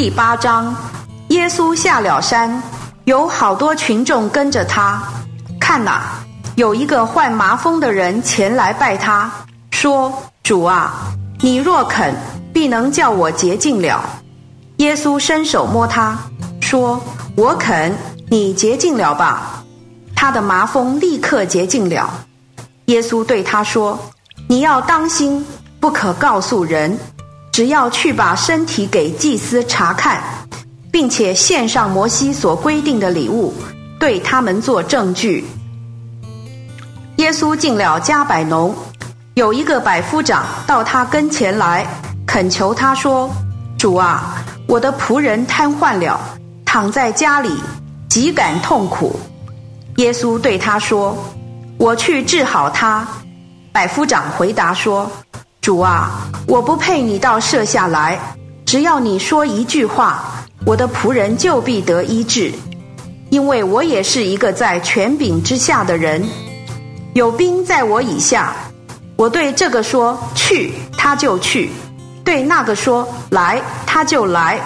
第八章，耶稣下了山，有好多群众跟着他。看哪，有一个患麻风的人前来拜他，说：“主啊，你若肯，必能叫我洁净了。”耶稣伸手摸他，说：“我肯，你洁净了吧。”他的麻风立刻洁净了。耶稣对他说：“你要当心，不可告诉人。”只要去把身体给祭司查看，并且献上摩西所规定的礼物，对他们做证据。耶稣进了加百农，有一个百夫长到他跟前来，恳求他说：“主啊，我的仆人瘫痪了，躺在家里，极感痛苦。”耶稣对他说：“我去治好他。”百夫长回答说。主啊，我不配你到舍下来，只要你说一句话，我的仆人就必得医治，因为我也是一个在权柄之下的人，有兵在我以下，我对这个说去，他就去；对那个说来，他就来；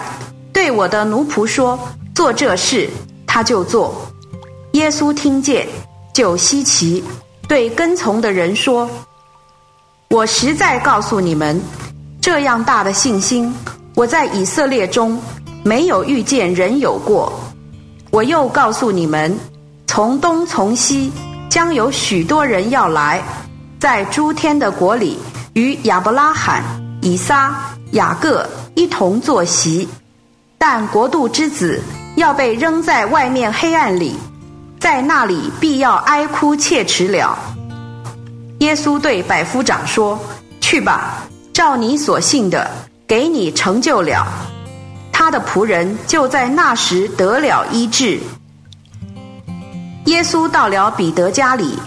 对我的奴仆说做这事，他就做。耶稣听见，就稀奇，对跟从的人说。我实在告诉你们，这样大的信心，我在以色列中没有遇见人有过。我又告诉你们，从东从西将有许多人要来，在诸天的国里与亚伯拉罕、以撒、雅各一同坐席。但国度之子要被扔在外面黑暗里，在那里必要哀哭切齿了。耶稣对百夫长说：“去吧，照你所信的，给你成就了。”他的仆人就在那时得了医治。耶稣到了彼得家里，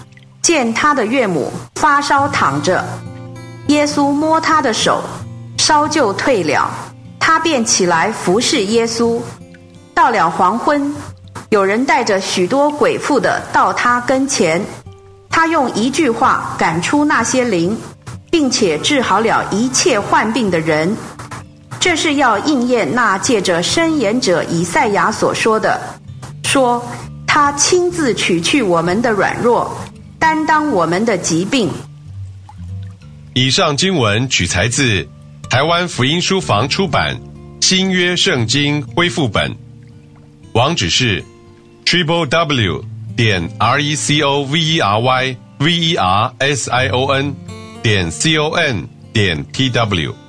见他的岳母发烧躺着，耶稣摸他的手，烧就退了，他便起来服侍耶稣。到了黄昏，有人带着许多鬼妇的到他跟前。他用一句话赶出那些灵，并且治好了一切患病的人。这是要应验那借着申言者以赛亚所说的：“说他亲自取去我们的软弱，担当我们的疾病。”以上经文取材自台湾福音书房出版《新约圣经恢复本》，网址是 triple w。点 r e c o v e r y v e r s i o n 点 c o n 点 t w